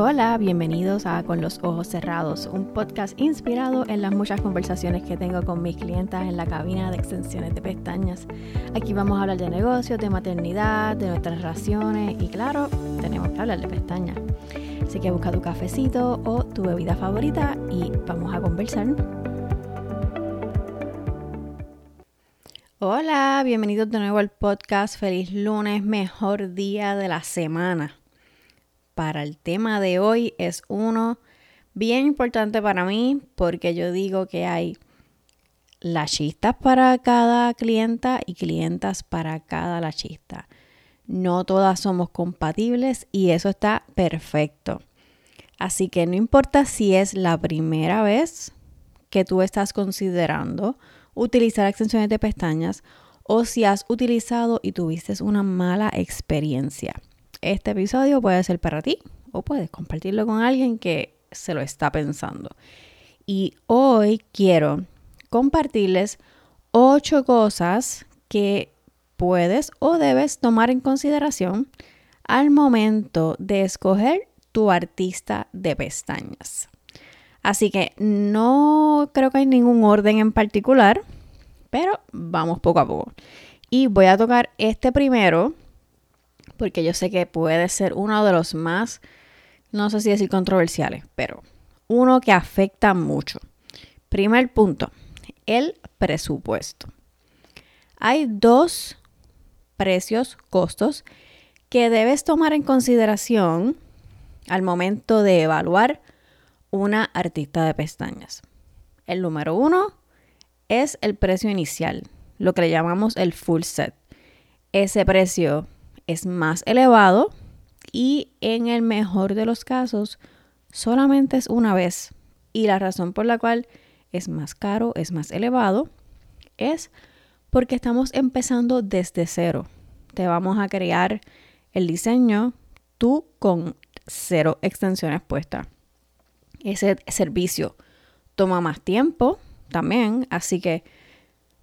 Hola, bienvenidos a Con los Ojos Cerrados, un podcast inspirado en las muchas conversaciones que tengo con mis clientas en la cabina de extensiones de pestañas. Aquí vamos a hablar de negocios, de maternidad, de nuestras relaciones y claro, tenemos que hablar de pestañas. Así que busca tu cafecito o tu bebida favorita y vamos a conversar. Hola, bienvenidos de nuevo al podcast. Feliz lunes, mejor día de la semana para el tema de hoy es uno bien importante para mí porque yo digo que hay lachistas para cada clienta y clientas para cada lachista. No todas somos compatibles y eso está perfecto. Así que no importa si es la primera vez que tú estás considerando utilizar extensiones de pestañas o si has utilizado y tuviste una mala experiencia este episodio puede ser para ti o puedes compartirlo con alguien que se lo está pensando. Y hoy quiero compartirles ocho cosas que puedes o debes tomar en consideración al momento de escoger tu artista de pestañas. Así que no creo que hay ningún orden en particular, pero vamos poco a poco. Y voy a tocar este primero, porque yo sé que puede ser uno de los más, no sé si decir controversiales, pero uno que afecta mucho. Primer punto, el presupuesto. Hay dos precios, costos que debes tomar en consideración al momento de evaluar una artista de pestañas. El número uno es el precio inicial, lo que le llamamos el full set. Ese precio es más elevado y en el mejor de los casos solamente es una vez. Y la razón por la cual es más caro, es más elevado, es porque estamos empezando desde cero. Te vamos a crear el diseño tú con cero extensiones puestas. Ese servicio toma más tiempo también, así que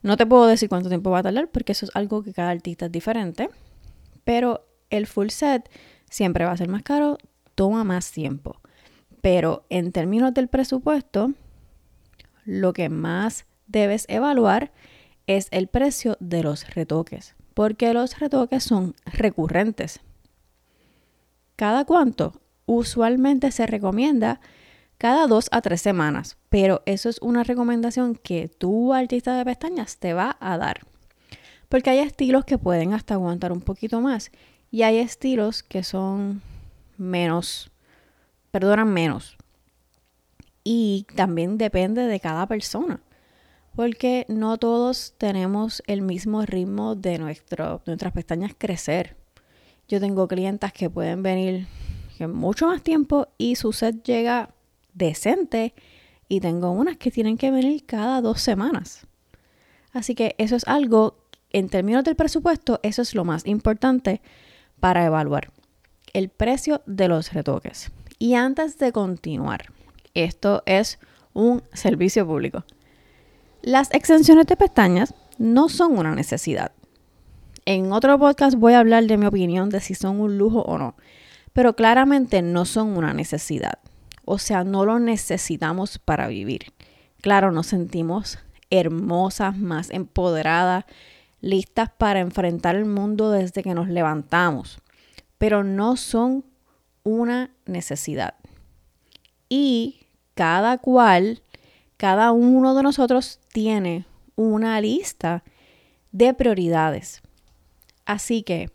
no te puedo decir cuánto tiempo va a tardar porque eso es algo que cada artista es diferente pero el full set siempre va a ser más caro, toma más tiempo. Pero en términos del presupuesto, lo que más debes evaluar es el precio de los retoques, porque los retoques son recurrentes. ¿Cada cuánto? Usualmente se recomienda cada dos a tres semanas, pero eso es una recomendación que tu artista de pestañas te va a dar. Porque hay estilos que pueden hasta aguantar un poquito más. Y hay estilos que son menos, perdonan menos. Y también depende de cada persona. Porque no todos tenemos el mismo ritmo de nuestro, nuestras pestañas crecer. Yo tengo clientas que pueden venir en mucho más tiempo y su set llega decente. Y tengo unas que tienen que venir cada dos semanas. Así que eso es algo en términos del presupuesto, eso es lo más importante para evaluar. El precio de los retoques. Y antes de continuar, esto es un servicio público. Las extensiones de pestañas no son una necesidad. En otro podcast voy a hablar de mi opinión de si son un lujo o no, pero claramente no son una necesidad. O sea, no lo necesitamos para vivir. Claro, nos sentimos hermosas, más empoderadas, listas para enfrentar el mundo desde que nos levantamos, pero no son una necesidad. Y cada cual, cada uno de nosotros tiene una lista de prioridades. Así que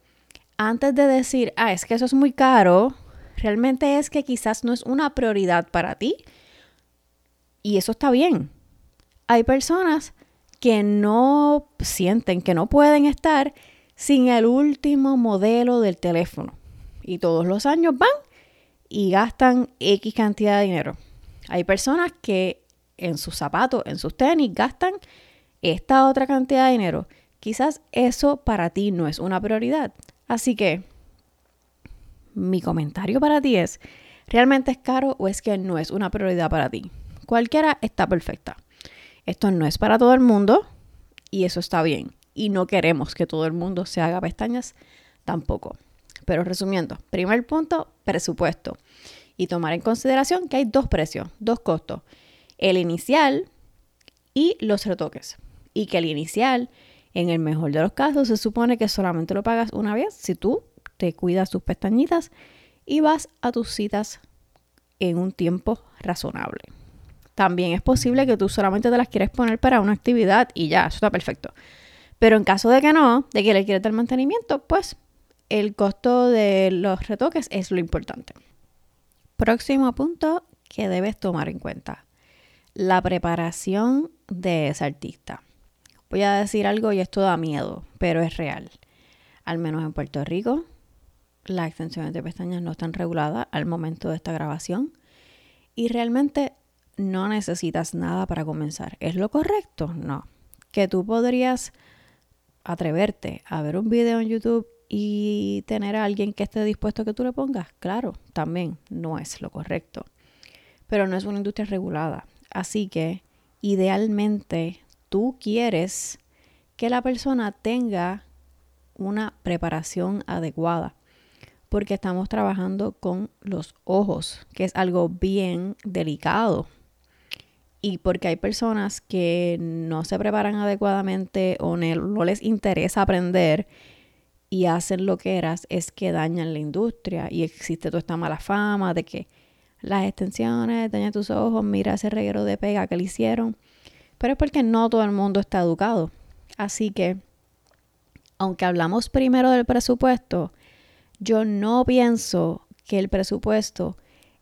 antes de decir, ah, es que eso es muy caro, realmente es que quizás no es una prioridad para ti. Y eso está bien. Hay personas que no sienten que no pueden estar sin el último modelo del teléfono. Y todos los años van y gastan X cantidad de dinero. Hay personas que en sus zapatos, en sus tenis, gastan esta otra cantidad de dinero. Quizás eso para ti no es una prioridad. Así que mi comentario para ti es, ¿realmente es caro o es que no es una prioridad para ti? Cualquiera está perfecta. Esto no es para todo el mundo y eso está bien. Y no queremos que todo el mundo se haga pestañas tampoco. Pero resumiendo, primer punto, presupuesto. y tomar en consideración que hay dos precios, dos costos. El inicial y los retoques. Y que el inicial, en el mejor de los casos, se supone que solamente lo pagas una vez si tú te cuidas tus pestañitas y vas a tus citas en un tiempo razonable. También es posible que tú solamente te las quieres poner para una actividad y ya, eso está perfecto. Pero en caso de que no, de que le quieres dar mantenimiento, pues el costo de los retoques es lo importante. Próximo punto que debes tomar en cuenta. La preparación de ese artista. Voy a decir algo y esto da miedo, pero es real. Al menos en Puerto Rico, las extensiones de pestañas no están reguladas al momento de esta grabación y realmente no necesitas nada para comenzar. ¿Es lo correcto? No. Que tú podrías atreverte a ver un video en YouTube y tener a alguien que esté dispuesto a que tú le pongas, claro, también no es lo correcto. Pero no es una industria regulada. Así que, idealmente, tú quieres que la persona tenga una preparación adecuada porque estamos trabajando con los ojos, que es algo bien delicado. Y porque hay personas que no se preparan adecuadamente o no les interesa aprender y hacen lo que eras, es que dañan la industria. Y existe toda esta mala fama de que las extensiones dañan tus ojos, mira ese reguero de pega que le hicieron. Pero es porque no todo el mundo está educado. Así que, aunque hablamos primero del presupuesto, yo no pienso que el presupuesto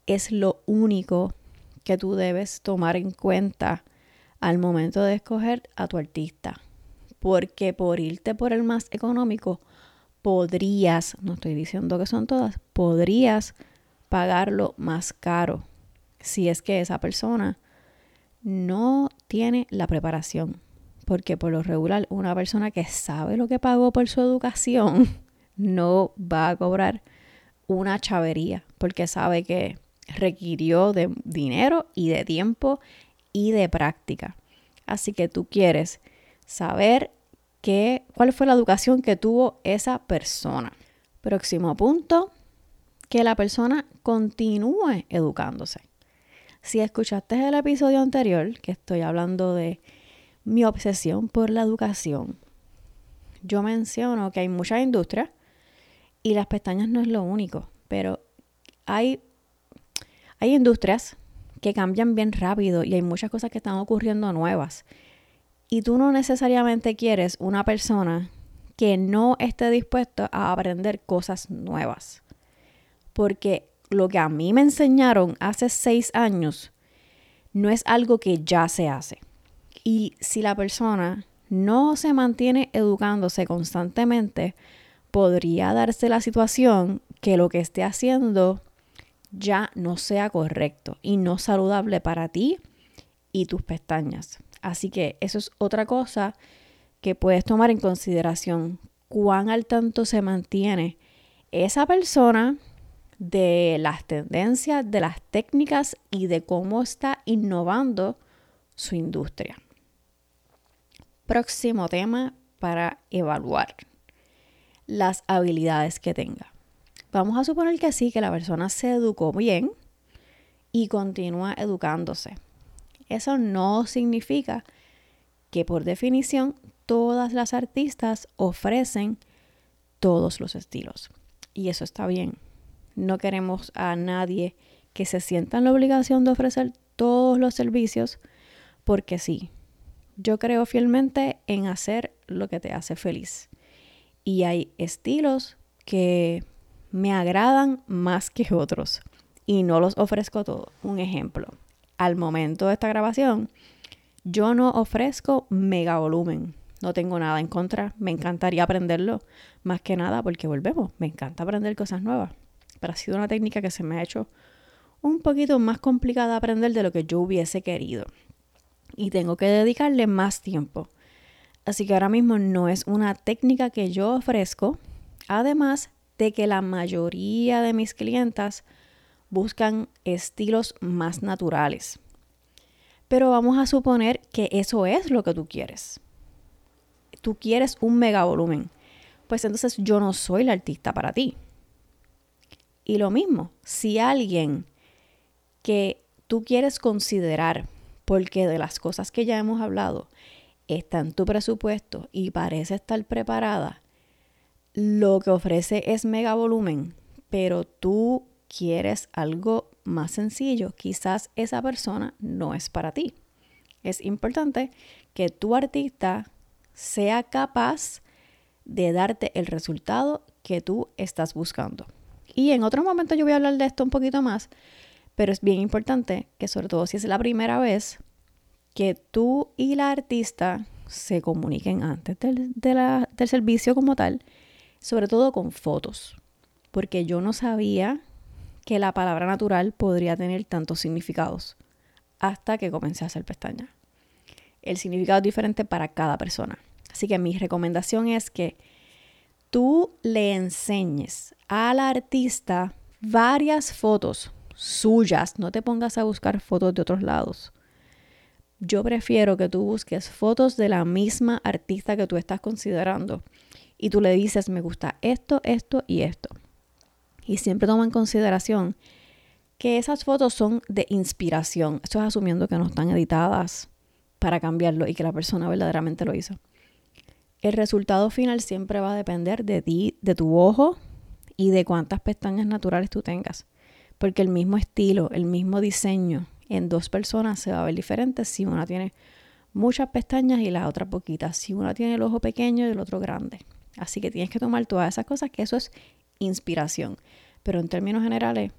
es lo único que tú debes tomar en cuenta al momento de escoger a tu artista. Porque por irte por el más económico, podrías, no estoy diciendo que son todas, podrías pagarlo más caro si es que esa persona no tiene la preparación. Porque por lo regular, una persona que sabe lo que pagó por su educación no va a cobrar una chavería porque sabe que requirió de dinero y de tiempo y de práctica. Así que tú quieres saber qué, cuál fue la educación que tuvo esa persona. Próximo punto, que la persona continúe educándose. Si escuchaste el episodio anterior, que estoy hablando de mi obsesión por la educación, yo menciono que hay muchas industrias y las pestañas no es lo único, pero hay, hay industrias que cambian bien rápido y hay muchas cosas que están ocurriendo nuevas. Y tú no necesariamente quieres una persona que no esté dispuesta a aprender cosas nuevas. Porque lo que a mí me enseñaron hace seis años no es algo que ya se hace. Y si la persona no se mantiene educándose constantemente, podría darse la situación que lo que esté haciendo ya no sea correcto y no saludable para ti y tus pestañas. Así que eso es otra cosa que puedes tomar en consideración. Cuán al tanto se mantiene esa persona de las tendencias, de las técnicas y de cómo está innovando su industria. Próximo tema para evaluar las habilidades que tenga. Vamos a suponer que sí, que la persona se educó bien y continúa educándose. Eso no significa que por definición todas las artistas ofrecen todos los estilos. Y eso está bien. No queremos a nadie que se sienta en la obligación de ofrecer todos los servicios porque sí. Yo creo fielmente en hacer lo que te hace feliz y hay estilos que me agradan más que otros y no los ofrezco todos. Un ejemplo, al momento de esta grabación, yo no ofrezco mega volumen. No tengo nada en contra. Me encantaría aprenderlo más que nada porque volvemos. Me encanta aprender cosas nuevas. Pero ha sido una técnica que se me ha hecho un poquito más complicada aprender de lo que yo hubiese querido. Y tengo que dedicarle más tiempo. Así que ahora mismo no es una técnica que yo ofrezco, además de que la mayoría de mis clientas buscan estilos más naturales. Pero vamos a suponer que eso es lo que tú quieres. Tú quieres un mega volumen. Pues entonces yo no soy la artista para ti. Y lo mismo, si alguien que tú quieres considerar, porque de las cosas que ya hemos hablado, está en tu presupuesto y parece estar preparada, lo que ofrece es mega volumen, pero tú quieres algo más sencillo, quizás esa persona no es para ti. Es importante que tu artista sea capaz de darte el resultado que tú estás buscando. Y en otro momento yo voy a hablar de esto un poquito más, pero es bien importante que sobre todo si es la primera vez, que tú y la artista se comuniquen antes del, del servicio como tal, sobre todo con fotos, porque yo no sabía que la palabra natural podría tener tantos significados hasta que comencé a hacer pestañas. El significado es diferente para cada persona. Así que mi recomendación es que tú le enseñes al artista varias fotos suyas, no te pongas a buscar fotos de otros lados. Yo prefiero que tú busques fotos de la misma artista que tú estás considerando y tú le dices, me gusta esto, esto y esto. Y siempre toma en consideración que esas fotos son de inspiración. Esto es asumiendo que no están editadas para cambiarlo y que la persona verdaderamente lo hizo. El resultado final siempre va a depender de ti, de tu ojo y de cuántas pestañas naturales tú tengas. Porque el mismo estilo, el mismo diseño en dos personas se va a ver diferente si una tiene muchas pestañas y la otra poquitas. Si una tiene el ojo pequeño y el otro grande. Así que tienes que tomar todas esas cosas, que eso es inspiración. Pero en términos generales,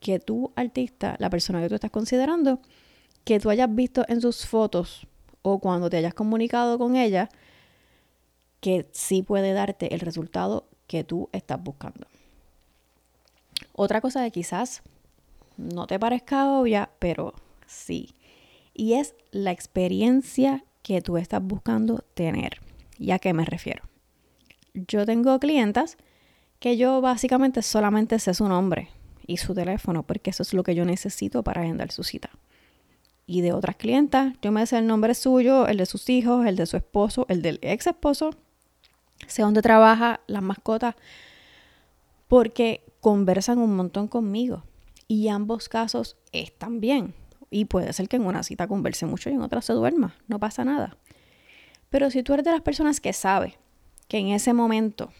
que tu artista, la persona que tú estás considerando, que tú hayas visto en sus fotos o cuando te hayas comunicado con ella, que sí puede darte el resultado que tú estás buscando. Otra cosa que quizás no te parezca obvia, pero sí. Y es la experiencia que tú estás buscando tener. ¿Y a qué me refiero? Yo tengo clientas que yo básicamente solamente sé su nombre y su teléfono, porque eso es lo que yo necesito para agendar su cita. Y de otras clientas, yo me sé el nombre suyo, el de sus hijos, el de su esposo, el del ex esposo, sé dónde trabaja, las mascotas, porque conversan un montón conmigo. Y ambos casos están bien. Y puede ser que en una cita converse mucho y en otra se duerma, no pasa nada. Pero si tú eres de las personas que sabe que en ese momento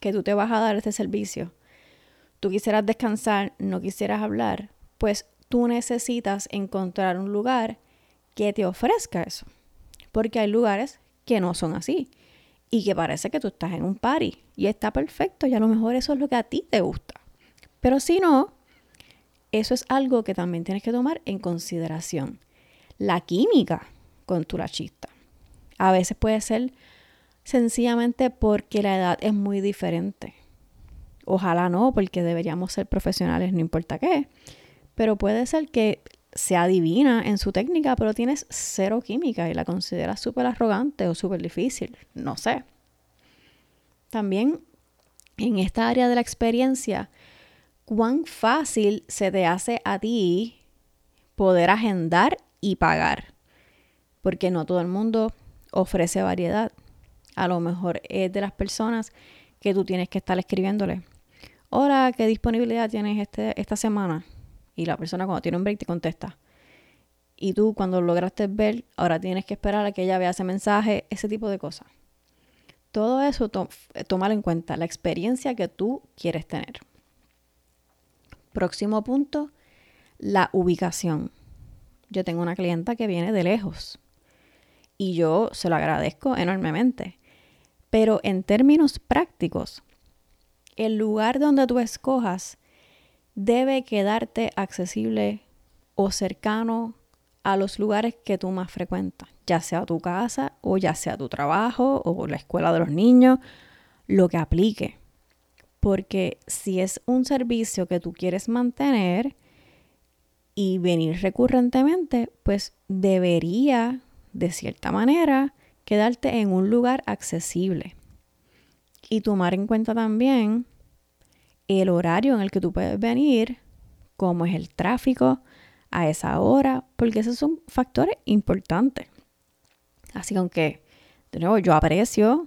que tú te vas a dar este servicio, tú quisieras descansar, no quisieras hablar, pues tú necesitas encontrar un lugar que te ofrezca eso. Porque hay lugares que no son así y que parece que tú estás en un party y está perfecto y a lo mejor eso es lo que a ti te gusta. Pero si no, eso es algo que también tienes que tomar en consideración. La química con tu lachista. A veces puede ser sencillamente porque la edad es muy diferente. Ojalá no, porque deberíamos ser profesionales, no importa qué. Pero puede ser que sea divina en su técnica, pero tienes cero química y la consideras súper arrogante o súper difícil. No sé. También en esta área de la experiencia, cuán fácil se te hace a ti poder agendar y pagar. Porque no todo el mundo ofrece variedad. A lo mejor es de las personas que tú tienes que estar escribiéndole. Hola, ¿qué disponibilidad tienes este, esta semana? Y la persona cuando tiene un break te contesta. Y tú cuando lograste ver, ahora tienes que esperar a que ella vea ese mensaje, ese tipo de cosas. Todo eso, to en cuenta, la experiencia que tú quieres tener. Próximo punto, la ubicación. Yo tengo una clienta que viene de lejos y yo se lo agradezco enormemente. Pero en términos prácticos, el lugar donde tú escojas debe quedarte accesible o cercano a los lugares que tú más frecuentas, ya sea tu casa o ya sea tu trabajo o la escuela de los niños, lo que aplique. Porque si es un servicio que tú quieres mantener y venir recurrentemente, pues debería, de cierta manera, quedarte en un lugar accesible. Y tomar en cuenta también el horario en el que tú puedes venir, cómo es el tráfico a esa hora, porque esos son factores importantes. Así que aunque, de nuevo, yo aprecio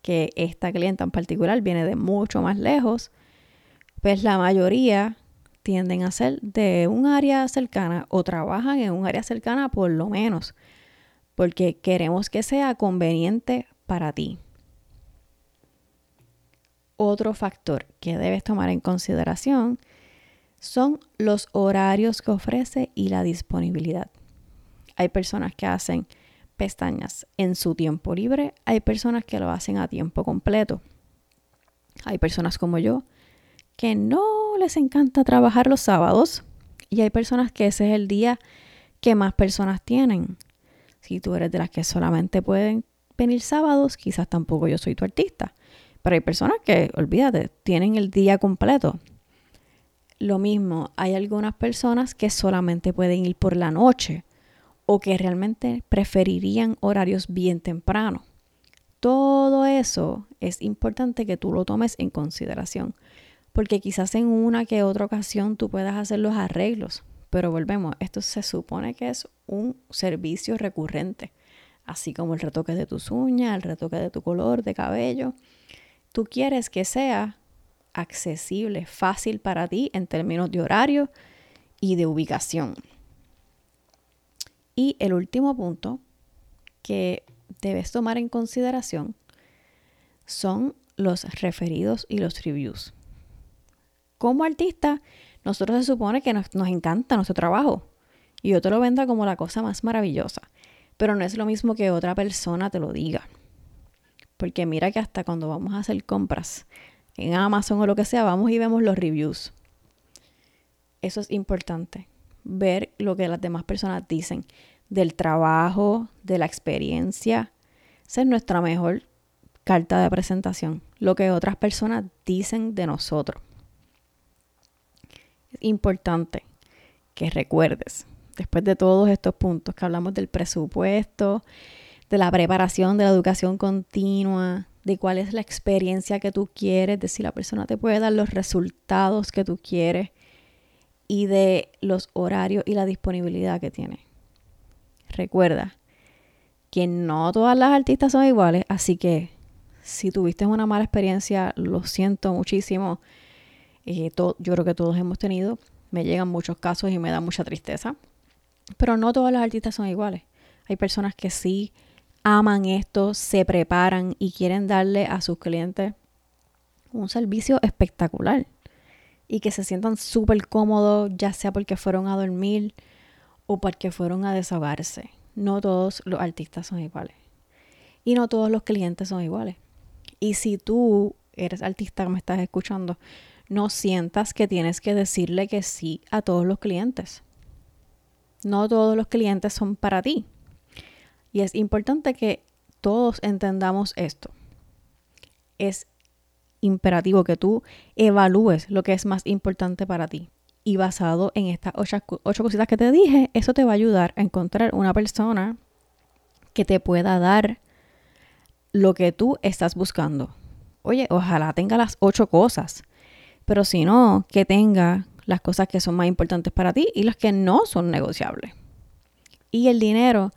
que esta clienta en particular viene de mucho más lejos, pues la mayoría tienden a ser de un área cercana o trabajan en un área cercana por lo menos, porque queremos que sea conveniente para ti. Otro factor que debes tomar en consideración son los horarios que ofrece y la disponibilidad. Hay personas que hacen pestañas en su tiempo libre, hay personas que lo hacen a tiempo completo. Hay personas como yo que no les encanta trabajar los sábados y hay personas que ese es el día que más personas tienen. Si tú eres de las que solamente pueden venir sábados, quizás tampoco yo soy tu artista. Pero hay personas que, olvídate, tienen el día completo. Lo mismo, hay algunas personas que solamente pueden ir por la noche o que realmente preferirían horarios bien temprano. Todo eso es importante que tú lo tomes en consideración, porque quizás en una que otra ocasión tú puedas hacer los arreglos, pero volvemos, esto se supone que es un servicio recurrente, así como el retoque de tus uñas, el retoque de tu color de cabello. Tú quieres que sea accesible, fácil para ti en términos de horario y de ubicación. Y el último punto que debes tomar en consideración son los referidos y los reviews. Como artista, nosotros se supone que nos, nos encanta nuestro trabajo y yo te lo venda como la cosa más maravillosa, pero no es lo mismo que otra persona te lo diga. Porque mira que hasta cuando vamos a hacer compras en Amazon o lo que sea, vamos y vemos los reviews. Eso es importante ver lo que las demás personas dicen del trabajo, de la experiencia. Esa es nuestra mejor carta de presentación, lo que otras personas dicen de nosotros. Es importante que recuerdes, después de todos estos puntos que hablamos del presupuesto, de la preparación, de la educación continua, de cuál es la experiencia que tú quieres, de si la persona te puede dar los resultados que tú quieres, y de los horarios y la disponibilidad que tiene. Recuerda que no todas las artistas son iguales, así que si tuviste una mala experiencia, lo siento muchísimo. Eh, yo creo que todos hemos tenido. Me llegan muchos casos y me da mucha tristeza. Pero no todas las artistas son iguales. Hay personas que sí aman esto, se preparan y quieren darle a sus clientes un servicio espectacular y que se sientan súper cómodos, ya sea porque fueron a dormir o porque fueron a desahogarse. No todos los artistas son iguales. Y no todos los clientes son iguales. Y si tú eres artista que me estás escuchando, no sientas que tienes que decirle que sí a todos los clientes. No todos los clientes son para ti. Y es importante que todos entendamos esto. Es imperativo que tú evalúes lo que es más importante para ti. Y basado en estas ocho, cositas que te dije, eso te va a ayudar a encontrar una persona que te pueda dar lo que tú estás buscando. Oye, ojalá tenga las ocho cosas, pero si no, que tenga las cosas que son más importantes para ti y las que no son negociables. Y el dinero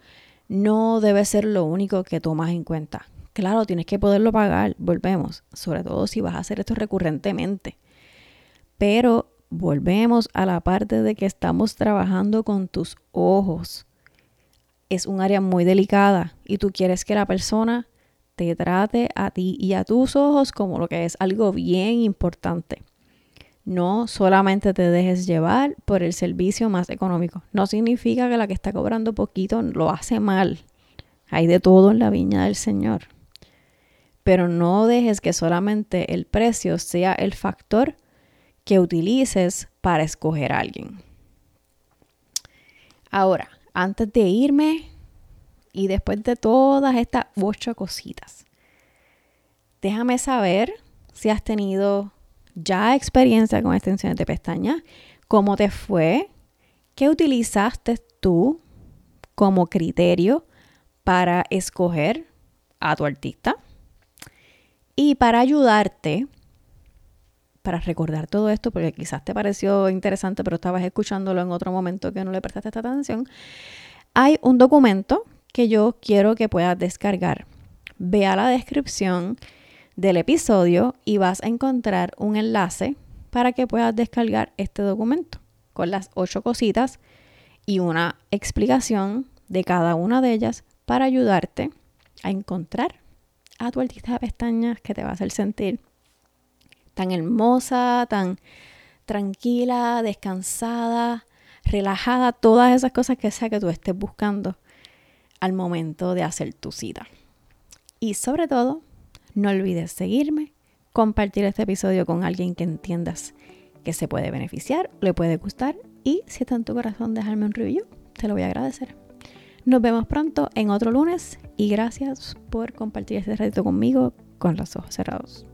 no debe ser lo único que tomas en cuenta. Claro, tienes que poderlo pagar, volvemos, sobre todo si vas a hacer esto recurrentemente. Pero volvemos a la parte de que estamos trabajando con tus ojos. Es un área muy delicada y tú quieres que la persona te trate a ti y a tus ojos como lo que es algo bien importante. No solamente te dejes llevar por el servicio más económico. No significa que la que está cobrando poquito lo hace mal. Hay de todo en la viña del Señor pero no dejes que solamente el precio sea el factor que utilices para escoger a alguien. Ahora, antes de irme y después de todas estas ocho cositas, déjame saber si has tenido ya experiencia con extensiones de pestañas, cómo te fue, qué utilizaste tú como criterio para escoger a tu artista y para ayudarte, para recordar todo esto, porque quizás te pareció interesante, pero estabas escuchándolo en otro momento que no le prestaste esta atención, hay un documento que yo quiero que puedas descargar. Ve a la descripción del episodio y vas a encontrar un enlace para que puedas descargar este documento con las ocho cositas y una explicación de cada una de ellas para ayudarte a encontrar a tu artista de pestañas que te va a hacer sentir tan hermosa, tan tranquila, descansada, relajada, todas esas cosas que sea que tú estés buscando al momento de hacer tu cita. Y sobre todo, no olvides seguirme, compartir este episodio con alguien que entiendas que se puede beneficiar, le puede gustar y si está en tu corazón dejarme un review, te lo voy a agradecer. Nos vemos pronto en otro lunes y gracias por compartir este ratito conmigo con los ojos cerrados.